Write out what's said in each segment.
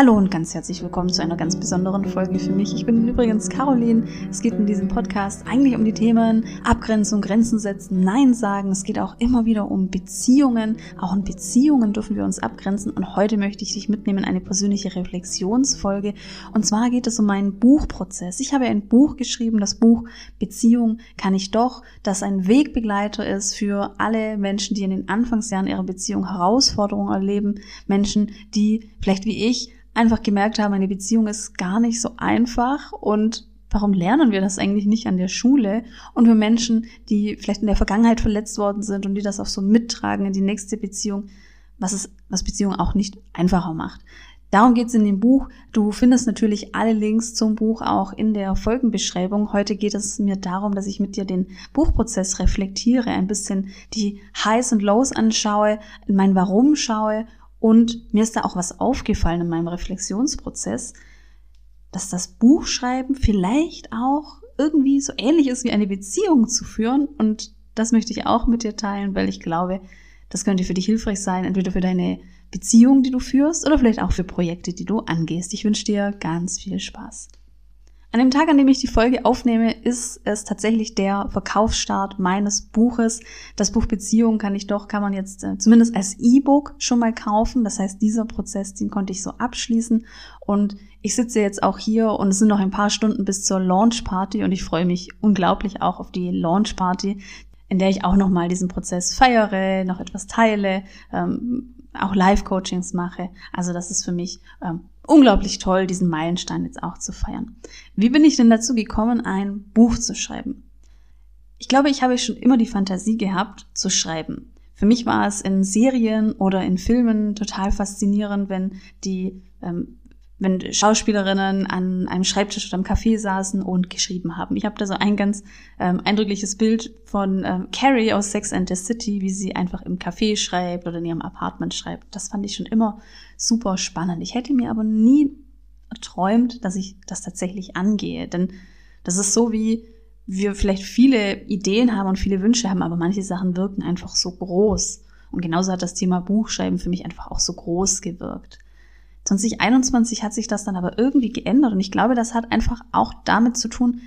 Hallo und ganz herzlich willkommen zu einer ganz besonderen Folge für mich. Ich bin übrigens Caroline. Es geht in diesem Podcast eigentlich um die Themen Abgrenzung, Grenzen setzen, Nein sagen. Es geht auch immer wieder um Beziehungen. Auch in Beziehungen dürfen wir uns abgrenzen. Und heute möchte ich dich mitnehmen in eine persönliche Reflexionsfolge. Und zwar geht es um meinen Buchprozess. Ich habe ein Buch geschrieben, das Buch Beziehung kann ich doch, das ein Wegbegleiter ist für alle Menschen, die in den Anfangsjahren ihrer Beziehung Herausforderungen erleben. Menschen, die vielleicht wie ich einfach gemerkt haben, eine Beziehung ist gar nicht so einfach und warum lernen wir das eigentlich nicht an der Schule? Und für Menschen, die vielleicht in der Vergangenheit verletzt worden sind und die das auch so mittragen in die nächste Beziehung, was es, was Beziehung auch nicht einfacher macht. Darum geht es in dem Buch. Du findest natürlich alle Links zum Buch auch in der Folgenbeschreibung. Heute geht es mir darum, dass ich mit dir den Buchprozess reflektiere, ein bisschen die Highs und Lows anschaue, in mein Warum schaue und mir ist da auch was aufgefallen in meinem Reflexionsprozess, dass das Buchschreiben vielleicht auch irgendwie so ähnlich ist wie eine Beziehung zu führen. Und das möchte ich auch mit dir teilen, weil ich glaube, das könnte für dich hilfreich sein, entweder für deine Beziehung, die du führst, oder vielleicht auch für Projekte, die du angehst. Ich wünsche dir ganz viel Spaß. An dem Tag, an dem ich die Folge aufnehme, ist es tatsächlich der Verkaufsstart meines Buches. Das Buch Beziehung kann ich doch, kann man jetzt äh, zumindest als E-Book schon mal kaufen. Das heißt, dieser Prozess, den konnte ich so abschließen. Und ich sitze jetzt auch hier und es sind noch ein paar Stunden bis zur Launch Party und ich freue mich unglaublich auch auf die Launch Party, in der ich auch nochmal diesen Prozess feiere, noch etwas teile, ähm, auch Live-Coachings mache. Also das ist für mich ähm, unglaublich toll, diesen Meilenstein jetzt auch zu feiern. Wie bin ich denn dazu gekommen, ein Buch zu schreiben? Ich glaube, ich habe schon immer die Fantasie gehabt, zu schreiben. Für mich war es in Serien oder in Filmen total faszinierend, wenn die ähm, wenn Schauspielerinnen an einem Schreibtisch oder am Café saßen und geschrieben haben. Ich habe da so ein ganz ähm, eindrückliches Bild von ähm, Carrie aus Sex and the City, wie sie einfach im Café schreibt oder in ihrem Apartment schreibt. Das fand ich schon immer super spannend. Ich hätte mir aber nie erträumt, dass ich das tatsächlich angehe, denn das ist so wie wir vielleicht viele Ideen haben und viele Wünsche haben, aber manche Sachen wirken einfach so groß. Und genauso hat das Thema Buchschreiben für mich einfach auch so groß gewirkt. 2021 hat sich das dann aber irgendwie geändert und ich glaube, das hat einfach auch damit zu tun,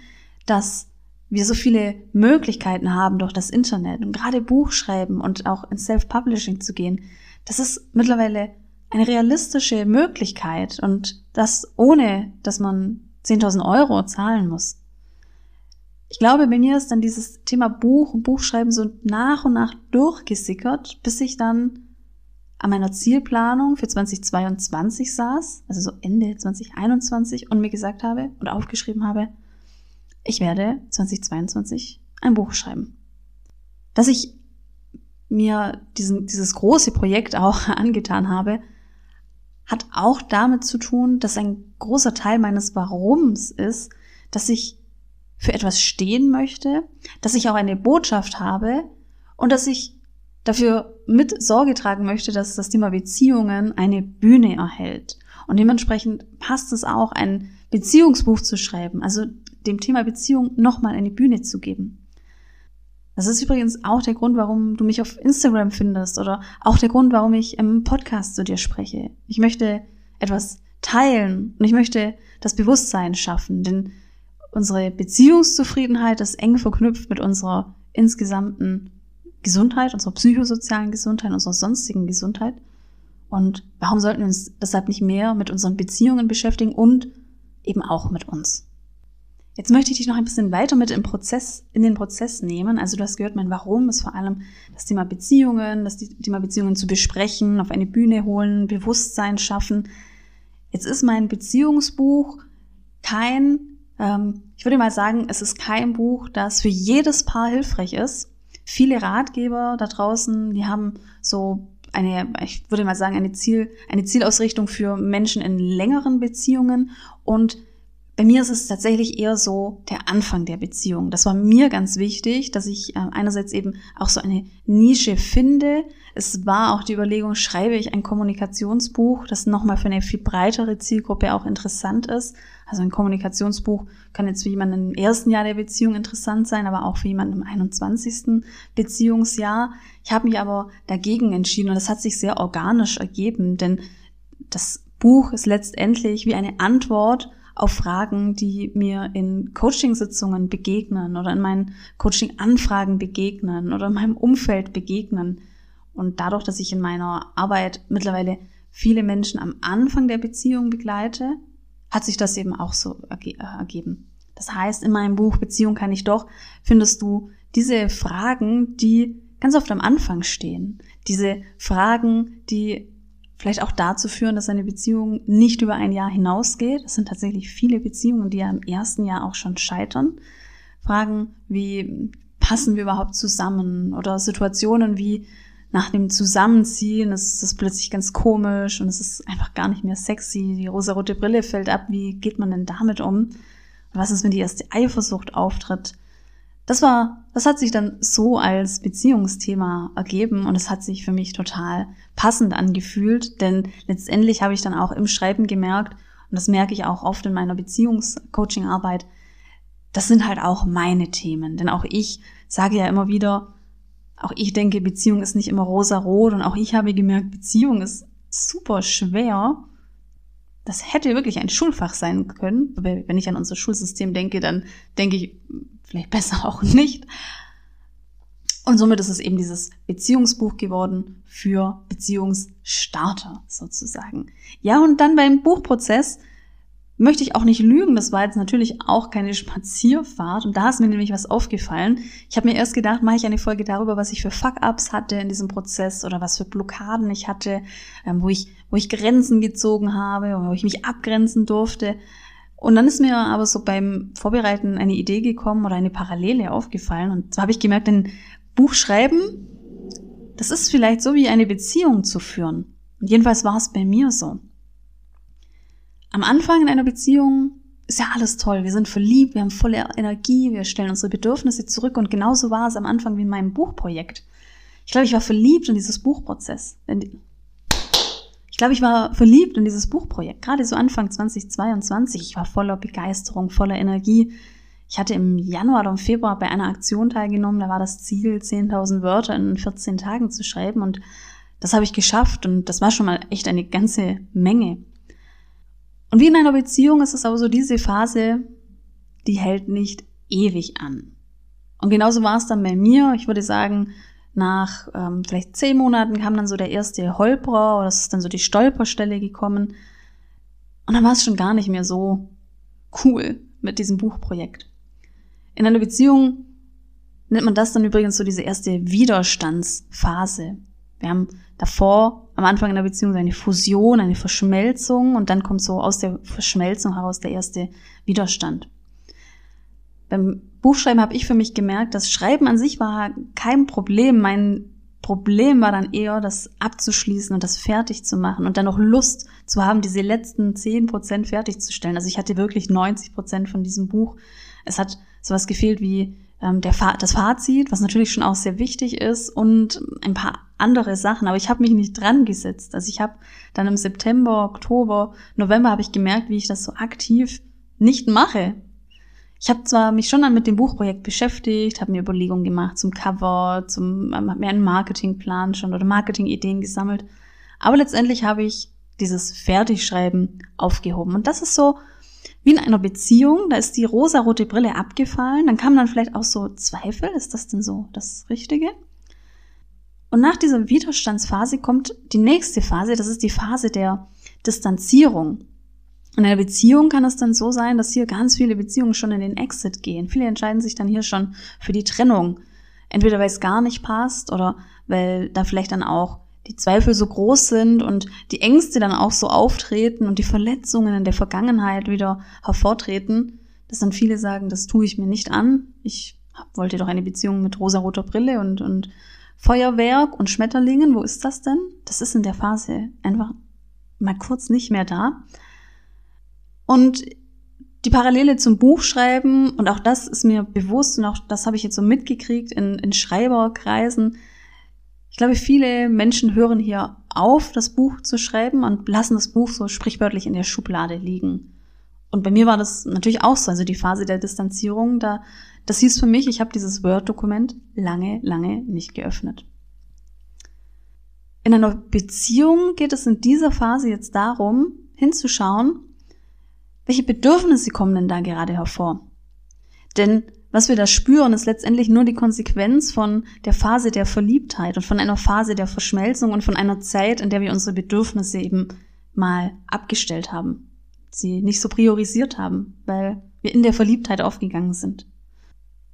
dass wir so viele Möglichkeiten haben durch das Internet und gerade Buchschreiben und auch ins Self-Publishing zu gehen. Das ist mittlerweile eine realistische Möglichkeit und das ohne, dass man 10.000 Euro zahlen muss. Ich glaube, bei mir ist dann dieses Thema Buch und Buchschreiben so nach und nach durchgesickert, bis ich dann an meiner Zielplanung für 2022 saß, also so Ende 2021 und mir gesagt habe und aufgeschrieben habe, ich werde 2022 ein Buch schreiben. Dass ich mir diesen, dieses große Projekt auch angetan habe, hat auch damit zu tun, dass ein großer Teil meines Warums ist, dass ich für etwas stehen möchte, dass ich auch eine Botschaft habe und dass ich dafür mit Sorge tragen möchte, dass das Thema Beziehungen eine Bühne erhält. Und dementsprechend passt es auch, ein Beziehungsbuch zu schreiben, also dem Thema Beziehung nochmal eine Bühne zu geben. Das ist übrigens auch der Grund, warum du mich auf Instagram findest oder auch der Grund, warum ich im Podcast zu dir spreche. Ich möchte etwas teilen und ich möchte das Bewusstsein schaffen, denn unsere Beziehungszufriedenheit ist eng verknüpft mit unserer insgesamten Gesundheit, unserer psychosozialen Gesundheit, unserer sonstigen Gesundheit. Und warum sollten wir uns deshalb nicht mehr mit unseren Beziehungen beschäftigen und eben auch mit uns? Jetzt möchte ich dich noch ein bisschen weiter mit im Prozess, in den Prozess nehmen. Also du hast gehört, mein Warum ist vor allem das Thema Beziehungen, das Thema Beziehungen zu besprechen, auf eine Bühne holen, Bewusstsein schaffen. Jetzt ist mein Beziehungsbuch kein, ähm, ich würde mal sagen, es ist kein Buch, das für jedes Paar hilfreich ist viele Ratgeber da draußen, die haben so eine, ich würde mal sagen, eine Ziel, eine Zielausrichtung für Menschen in längeren Beziehungen. Und bei mir ist es tatsächlich eher so der Anfang der Beziehung. Das war mir ganz wichtig, dass ich äh, einerseits eben auch so eine Nische finde. Es war auch die Überlegung, schreibe ich ein Kommunikationsbuch, das nochmal für eine viel breitere Zielgruppe auch interessant ist. Also ein Kommunikationsbuch kann jetzt für jemanden im ersten Jahr der Beziehung interessant sein, aber auch für jemanden im 21. Beziehungsjahr. Ich habe mich aber dagegen entschieden und das hat sich sehr organisch ergeben, denn das Buch ist letztendlich wie eine Antwort auf Fragen, die mir in Coachingsitzungen begegnen oder in meinen Coaching-Anfragen begegnen oder in meinem Umfeld begegnen. Und dadurch, dass ich in meiner Arbeit mittlerweile viele Menschen am Anfang der Beziehung begleite, hat sich das eben auch so äh, ergeben. Das heißt, in meinem Buch Beziehung kann ich doch, findest du diese Fragen, die ganz oft am Anfang stehen. Diese Fragen, die vielleicht auch dazu führen, dass eine Beziehung nicht über ein Jahr hinausgeht. Es sind tatsächlich viele Beziehungen, die ja im ersten Jahr auch schon scheitern. Fragen wie, passen wir überhaupt zusammen? Oder Situationen wie, nach dem Zusammenziehen ist das plötzlich ganz komisch und es ist einfach gar nicht mehr sexy. Die rosarote Brille fällt ab. Wie geht man denn damit um? was ist, wenn die erste Eifersucht auftritt? Das war, das hat sich dann so als Beziehungsthema ergeben und es hat sich für mich total passend angefühlt, denn letztendlich habe ich dann auch im Schreiben gemerkt, und das merke ich auch oft in meiner Beziehungscoaching-Arbeit, das sind halt auch meine Themen. Denn auch ich sage ja immer wieder, auch ich denke, Beziehung ist nicht immer rosa-rot und auch ich habe gemerkt, Beziehung ist super schwer. Das hätte wirklich ein Schulfach sein können. Wenn ich an unser Schulsystem denke, dann denke ich vielleicht besser auch nicht. Und somit ist es eben dieses Beziehungsbuch geworden für Beziehungsstarter sozusagen. Ja, und dann beim Buchprozess möchte ich auch nicht lügen, das war jetzt natürlich auch keine Spazierfahrt und da ist mir nämlich was aufgefallen. Ich habe mir erst gedacht, mache ich eine Folge darüber, was ich für Fuck-ups hatte in diesem Prozess oder was für Blockaden ich hatte, ähm, wo ich wo ich Grenzen gezogen habe, wo ich mich abgrenzen durfte. Und dann ist mir aber so beim Vorbereiten eine Idee gekommen oder eine Parallele aufgefallen und so habe ich gemerkt, ein Buch schreiben, das ist vielleicht so wie eine Beziehung zu führen. Und jedenfalls war es bei mir so. Am Anfang in einer Beziehung ist ja alles toll. Wir sind verliebt, wir haben volle Energie, wir stellen unsere Bedürfnisse zurück und genauso war es am Anfang wie in meinem Buchprojekt. Ich glaube, ich war verliebt in dieses Buchprozess. Ich glaube, ich war verliebt in dieses Buchprojekt. Gerade so Anfang 2022. Ich war voller Begeisterung, voller Energie. Ich hatte im Januar oder im Februar bei einer Aktion teilgenommen. Da war das Ziel, 10.000 Wörter in 14 Tagen zu schreiben. Und das habe ich geschafft. Und das war schon mal echt eine ganze Menge. Und wie in einer Beziehung ist es aber so, diese Phase, die hält nicht ewig an. Und genauso war es dann bei mir. Ich würde sagen, nach ähm, vielleicht zehn Monaten kam dann so der erste Holperer oder es ist dann so die Stolperstelle gekommen. Und dann war es schon gar nicht mehr so cool mit diesem Buchprojekt. In einer Beziehung nennt man das dann übrigens so diese erste Widerstandsphase. Wir haben davor am Anfang einer Beziehung eine Fusion, eine Verschmelzung und dann kommt so aus der Verschmelzung heraus der erste Widerstand. Beim Buchschreiben habe ich für mich gemerkt, das Schreiben an sich war kein Problem. Mein Problem war dann eher, das abzuschließen und das fertig zu machen und dann noch Lust zu haben, diese letzten zehn Prozent fertigzustellen. Also ich hatte wirklich 90 Prozent von diesem Buch. Es hat sowas gefehlt wie ähm, der Fa das Fazit, was natürlich schon auch sehr wichtig ist und ein paar andere Sachen, aber ich habe mich nicht dran gesetzt. Also ich habe dann im September, Oktober, November habe ich gemerkt, wie ich das so aktiv nicht mache. Ich habe zwar mich schon dann mit dem Buchprojekt beschäftigt, habe mir Überlegungen gemacht zum Cover, zum ähm, mir einen Marketingplan schon oder Marketingideen gesammelt, aber letztendlich habe ich dieses Fertigschreiben aufgehoben und das ist so wie in einer Beziehung, da ist die rosarote Brille abgefallen, dann kam dann vielleicht auch so Zweifel, ist das denn so das Richtige? Und nach dieser Widerstandsphase kommt die nächste Phase, das ist die Phase der Distanzierung. In einer Beziehung kann es dann so sein, dass hier ganz viele Beziehungen schon in den Exit gehen. Viele entscheiden sich dann hier schon für die Trennung. Entweder weil es gar nicht passt oder weil da vielleicht dann auch die Zweifel so groß sind und die Ängste dann auch so auftreten und die Verletzungen in der Vergangenheit wieder hervortreten, dass dann viele sagen, das tue ich mir nicht an. Ich wollte doch eine Beziehung mit rosaroter Brille und, und Feuerwerk und Schmetterlingen. Wo ist das denn? Das ist in der Phase einfach mal kurz nicht mehr da. Und die Parallele zum Buchschreiben, und auch das ist mir bewusst und auch das habe ich jetzt so mitgekriegt in, in Schreiberkreisen, ich glaube, viele Menschen hören hier auf, das Buch zu schreiben und lassen das Buch so sprichwörtlich in der Schublade liegen. Und bei mir war das natürlich auch so, also die Phase der Distanzierung, da, das hieß für mich, ich habe dieses Word-Dokument lange, lange nicht geöffnet. In einer Beziehung geht es in dieser Phase jetzt darum, hinzuschauen, welche Bedürfnisse kommen denn da gerade hervor? Denn was wir da spüren, ist letztendlich nur die Konsequenz von der Phase der Verliebtheit und von einer Phase der Verschmelzung und von einer Zeit, in der wir unsere Bedürfnisse eben mal abgestellt haben, sie nicht so priorisiert haben, weil wir in der Verliebtheit aufgegangen sind.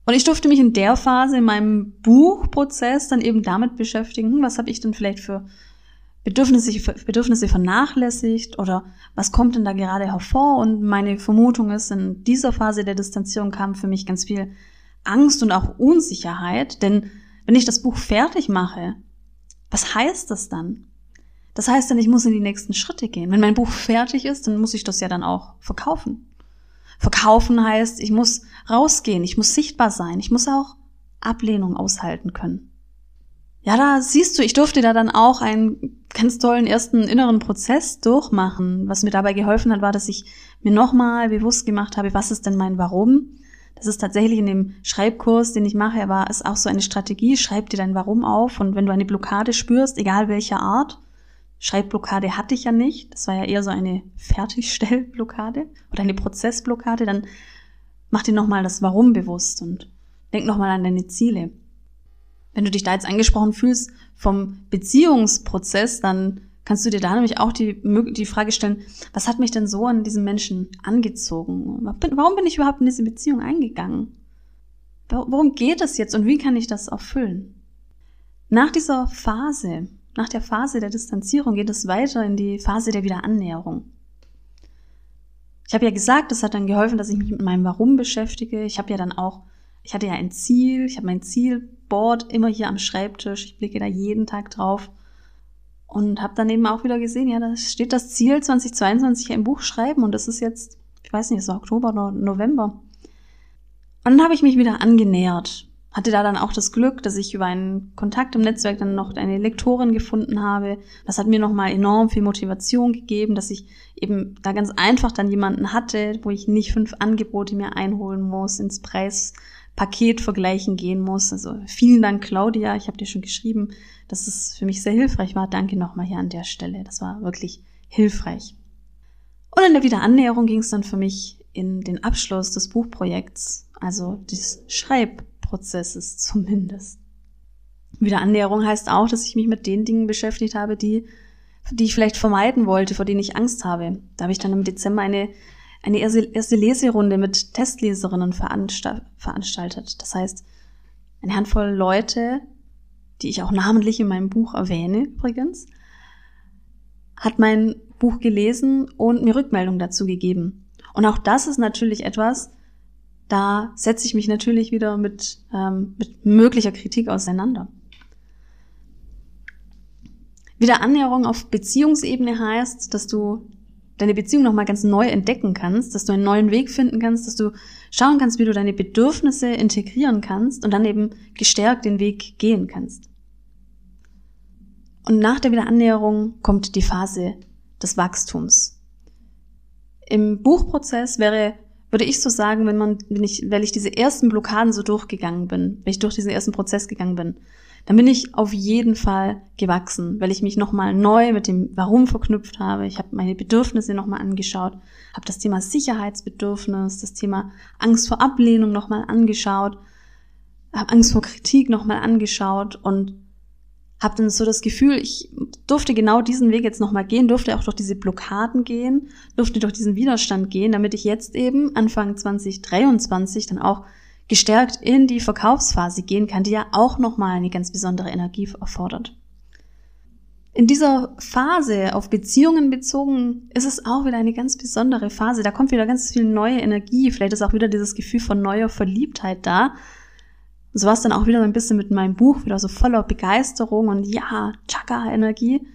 Und ich durfte mich in der Phase in meinem Buchprozess dann eben damit beschäftigen, was habe ich denn vielleicht für Bedürfnisse, Bedürfnisse vernachlässigt oder was kommt denn da gerade hervor? Und meine Vermutung ist, in dieser Phase der Distanzierung kam für mich ganz viel Angst und auch Unsicherheit, denn wenn ich das Buch fertig mache, was heißt das dann? Das heißt dann, ich muss in die nächsten Schritte gehen. Wenn mein Buch fertig ist, dann muss ich das ja dann auch verkaufen. Verkaufen heißt, ich muss rausgehen, ich muss sichtbar sein, ich muss auch Ablehnung aushalten können. Ja, da siehst du, ich durfte da dann auch einen ganz tollen ersten inneren Prozess durchmachen. Was mir dabei geholfen hat, war, dass ich mir nochmal bewusst gemacht habe, was ist denn mein Warum? Das ist tatsächlich in dem Schreibkurs, den ich mache, war es auch so eine Strategie. Schreib dir dein Warum auf und wenn du eine Blockade spürst, egal welcher Art, Schreibblockade hatte ich ja nicht, das war ja eher so eine Fertigstellblockade oder eine Prozessblockade, dann mach dir nochmal das Warum bewusst und denk nochmal an deine Ziele. Wenn du dich da jetzt angesprochen fühlst vom Beziehungsprozess, dann kannst du dir da nämlich auch die, die Frage stellen, was hat mich denn so an diesen Menschen angezogen? Warum bin ich überhaupt in diese Beziehung eingegangen? Worum geht es jetzt und wie kann ich das erfüllen? Nach dieser Phase, nach der Phase der Distanzierung geht es weiter in die Phase der Wiederannäherung. Ich habe ja gesagt, es hat dann geholfen, dass ich mich mit meinem Warum beschäftige. Ich habe ja dann auch, ich hatte ja ein Ziel, ich habe mein Zielboard immer hier am Schreibtisch, ich blicke da jeden Tag drauf und habe dann eben auch wieder gesehen, ja, da steht das Ziel 2022 im Buch schreiben und das ist jetzt, ich weiß nicht, es war Oktober oder November. Und dann habe ich mich wieder angenähert hatte da dann auch das Glück, dass ich über einen Kontakt im Netzwerk dann noch eine Lektorin gefunden habe. Das hat mir nochmal enorm viel Motivation gegeben, dass ich eben da ganz einfach dann jemanden hatte, wo ich nicht fünf Angebote mehr einholen muss, ins Preispaket vergleichen gehen muss. Also vielen Dank, Claudia. Ich habe dir schon geschrieben, dass es für mich sehr hilfreich war. Danke nochmal hier an der Stelle. Das war wirklich hilfreich. Und in der Wiederannäherung ging es dann für mich in den Abschluss des Buchprojekts, also des Schreib Prozesses zumindest. Wiederannäherung heißt auch, dass ich mich mit den Dingen beschäftigt habe, die, die ich vielleicht vermeiden wollte, vor denen ich Angst habe. Da habe ich dann im Dezember eine, eine erste Leserunde mit Testleserinnen veranstaltet. Das heißt, eine Handvoll Leute, die ich auch namentlich in meinem Buch erwähne übrigens, hat mein Buch gelesen und mir Rückmeldung dazu gegeben. Und auch das ist natürlich etwas, da setze ich mich natürlich wieder mit, ähm, mit möglicher Kritik auseinander. Wieder Annäherung auf Beziehungsebene heißt, dass du deine Beziehung nochmal ganz neu entdecken kannst, dass du einen neuen Weg finden kannst, dass du schauen kannst, wie du deine Bedürfnisse integrieren kannst und dann eben gestärkt den Weg gehen kannst. Und nach der Wiederannäherung kommt die Phase des Wachstums. Im Buchprozess wäre würde ich so sagen, wenn man, wenn ich, weil ich diese ersten Blockaden so durchgegangen bin, wenn ich durch diesen ersten Prozess gegangen bin, dann bin ich auf jeden Fall gewachsen, weil ich mich nochmal neu mit dem Warum verknüpft habe. Ich habe meine Bedürfnisse nochmal angeschaut, habe das Thema Sicherheitsbedürfnis, das Thema Angst vor Ablehnung nochmal angeschaut, habe Angst vor Kritik nochmal angeschaut und habe dann so das Gefühl, ich durfte genau diesen Weg jetzt nochmal gehen, durfte auch durch diese Blockaden gehen, durfte durch diesen Widerstand gehen, damit ich jetzt eben Anfang 2023 dann auch gestärkt in die Verkaufsphase gehen kann, die ja auch nochmal eine ganz besondere Energie erfordert. In dieser Phase auf Beziehungen bezogen ist es auch wieder eine ganz besondere Phase. Da kommt wieder ganz viel neue Energie. Vielleicht ist auch wieder dieses Gefühl von neuer Verliebtheit da, so war es dann auch wieder so ein bisschen mit meinem Buch, wieder so voller Begeisterung und ja, Chaka-Energie.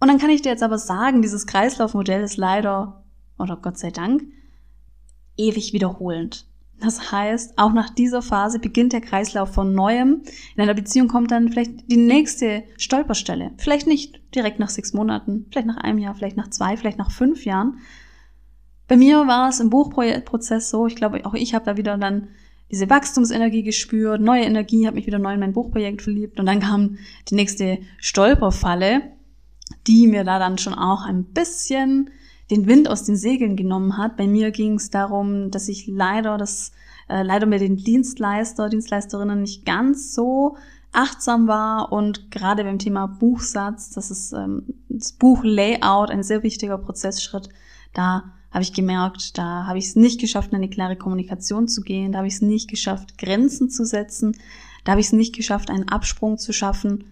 Und dann kann ich dir jetzt aber sagen, dieses Kreislaufmodell ist leider, oder Gott sei Dank, ewig wiederholend. Das heißt, auch nach dieser Phase beginnt der Kreislauf von neuem. In einer Beziehung kommt dann vielleicht die nächste Stolperstelle. Vielleicht nicht direkt nach sechs Monaten, vielleicht nach einem Jahr, vielleicht nach zwei, vielleicht nach fünf Jahren. Bei mir war es im Buchprozess so, ich glaube, auch ich habe da wieder dann diese Wachstumsenergie gespürt, neue Energie, habe mich wieder neu in mein Buchprojekt verliebt und dann kam die nächste Stolperfalle. die mir da dann schon auch ein bisschen den Wind aus den Segeln genommen hat. Bei mir ging es darum, dass ich leider das äh, leider mit den Dienstleister, Dienstleisterinnen nicht ganz so achtsam war und gerade beim Thema Buchsatz, das ist ähm, das Buchlayout ein sehr wichtiger Prozessschritt. Da habe ich gemerkt, da habe ich es nicht geschafft, in eine klare Kommunikation zu gehen, da habe ich es nicht geschafft, Grenzen zu setzen, da habe ich es nicht geschafft, einen Absprung zu schaffen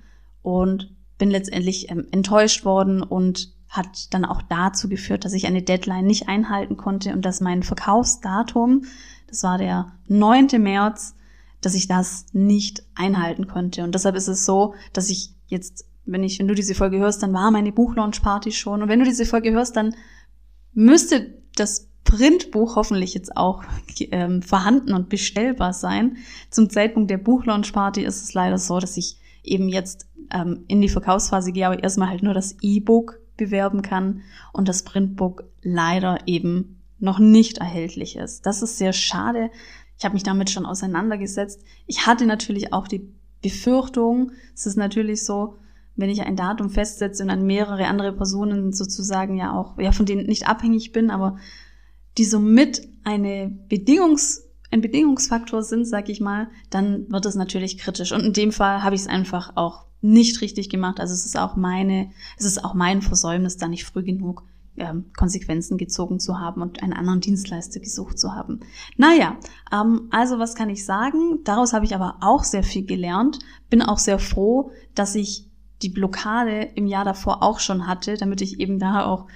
und bin letztendlich ähm, enttäuscht worden und hat dann auch dazu geführt, dass ich eine Deadline nicht einhalten konnte und dass mein Verkaufsdatum, das war der 9. März, dass ich das nicht einhalten konnte. Und deshalb ist es so, dass ich jetzt, wenn ich, wenn du diese Folge hörst, dann war meine Buchlaunch-Party schon. Und wenn du diese Folge hörst, dann müsste das Printbuch hoffentlich jetzt auch ähm, vorhanden und bestellbar sein. Zum Zeitpunkt der Buchlaunch-Party ist es leider so, dass ich eben jetzt ähm, in die Verkaufsphase gehe, aber erstmal halt nur das E-Book bewerben kann und das Printbook leider eben noch nicht erhältlich ist. Das ist sehr schade. Ich habe mich damit schon auseinandergesetzt. Ich hatte natürlich auch die Befürchtung, es ist natürlich so, wenn ich ein Datum festsetze und dann mehrere andere Personen sozusagen ja auch, ja, von denen nicht abhängig bin, aber die somit eine Bedingungs, ein Bedingungsfaktor sind, sag ich mal, dann wird es natürlich kritisch. Und in dem Fall habe ich es einfach auch nicht richtig gemacht. Also es ist auch meine, es ist auch mein Versäumnis, da nicht früh genug ähm, Konsequenzen gezogen zu haben und einen anderen Dienstleister gesucht zu haben. Naja, ähm, also was kann ich sagen? Daraus habe ich aber auch sehr viel gelernt. Bin auch sehr froh, dass ich die Blockade im Jahr davor auch schon hatte, damit ich eben da auch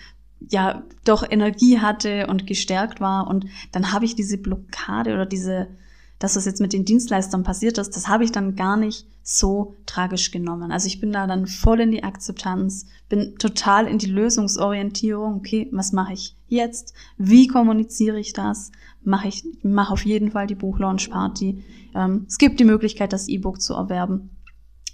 ja doch Energie hatte und gestärkt war. Und dann habe ich diese Blockade oder diese dass das jetzt mit den Dienstleistern passiert ist, das habe ich dann gar nicht so tragisch genommen. Also ich bin da dann voll in die Akzeptanz, bin total in die Lösungsorientierung. Okay, was mache ich jetzt? Wie kommuniziere ich das? Mache ich mache auf jeden Fall die Buchlaunch-Party. Ähm, es gibt die Möglichkeit, das E-Book zu erwerben.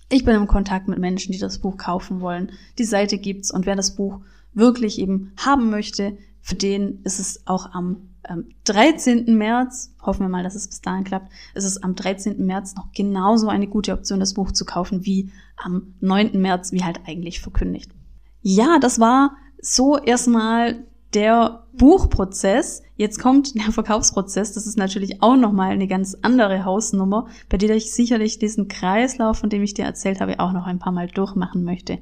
Ich bin im Kontakt mit Menschen, die das Buch kaufen wollen. Die Seite gibt's und wer das Buch wirklich eben haben möchte, für den ist es auch am ähm, 13. März, hoffen wir mal, dass es bis dahin klappt, ist es am 13. März noch genauso eine gute Option, das Buch zu kaufen, wie am 9. März, wie halt eigentlich verkündigt. Ja, das war so erstmal der Buchprozess. Jetzt kommt der Verkaufsprozess. Das ist natürlich auch nochmal eine ganz andere Hausnummer, bei der ich sicherlich diesen Kreislauf, von dem ich dir erzählt habe, auch noch ein paar Mal durchmachen möchte.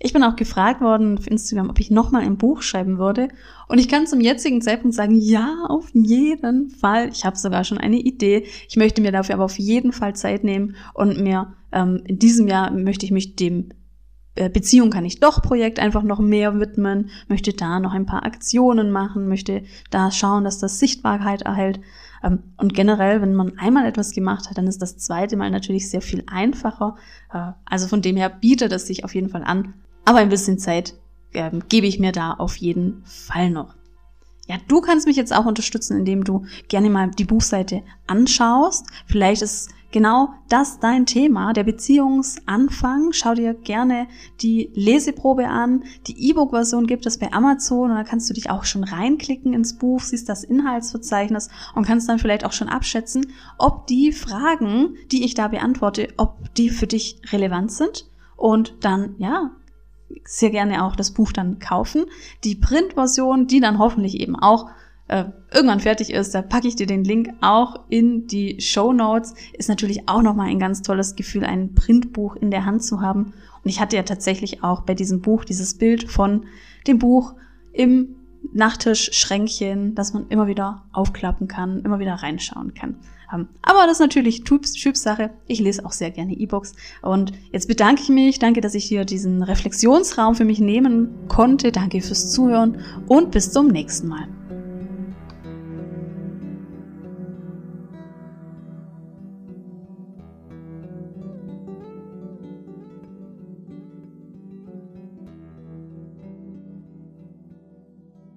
Ich bin auch gefragt worden auf Instagram, ob ich nochmal ein Buch schreiben würde. Und ich kann zum jetzigen Zeitpunkt sagen, ja, auf jeden Fall. Ich habe sogar schon eine Idee. Ich möchte mir dafür aber auf jeden Fall Zeit nehmen und mir ähm, in diesem Jahr möchte ich mich dem Beziehung kann ich doch Projekt einfach noch mehr widmen, möchte da noch ein paar Aktionen machen, möchte da schauen, dass das Sichtbarkeit erhält. Ähm, und generell, wenn man einmal etwas gemacht hat, dann ist das zweite Mal natürlich sehr viel einfacher. Äh, also von dem her bietet es sich auf jeden Fall an. Aber ein bisschen Zeit ähm, gebe ich mir da auf jeden Fall noch. Ja, du kannst mich jetzt auch unterstützen, indem du gerne mal die Buchseite anschaust. Vielleicht ist genau das dein Thema, der Beziehungsanfang. Schau dir gerne die Leseprobe an. Die E-Book-Version gibt es bei Amazon und da kannst du dich auch schon reinklicken ins Buch, siehst das Inhaltsverzeichnis und kannst dann vielleicht auch schon abschätzen, ob die Fragen, die ich da beantworte, ob die für dich relevant sind. Und dann, ja, sehr gerne auch das Buch dann kaufen. Die Printversion, die dann hoffentlich eben auch äh, irgendwann fertig ist, da packe ich dir den Link auch in die Show Notes. Ist natürlich auch nochmal ein ganz tolles Gefühl, ein Printbuch in der Hand zu haben. Und ich hatte ja tatsächlich auch bei diesem Buch dieses Bild von dem Buch im Nachttischschränkchen, das man immer wieder aufklappen kann, immer wieder reinschauen kann. Ähm, aber das ist natürlich Typsache. Ich lese auch sehr gerne E-Books. Und jetzt bedanke ich mich. Danke, dass ich hier diesen Reflexionsraum für mich nehmen konnte. Danke fürs Zuhören und bis zum nächsten Mal.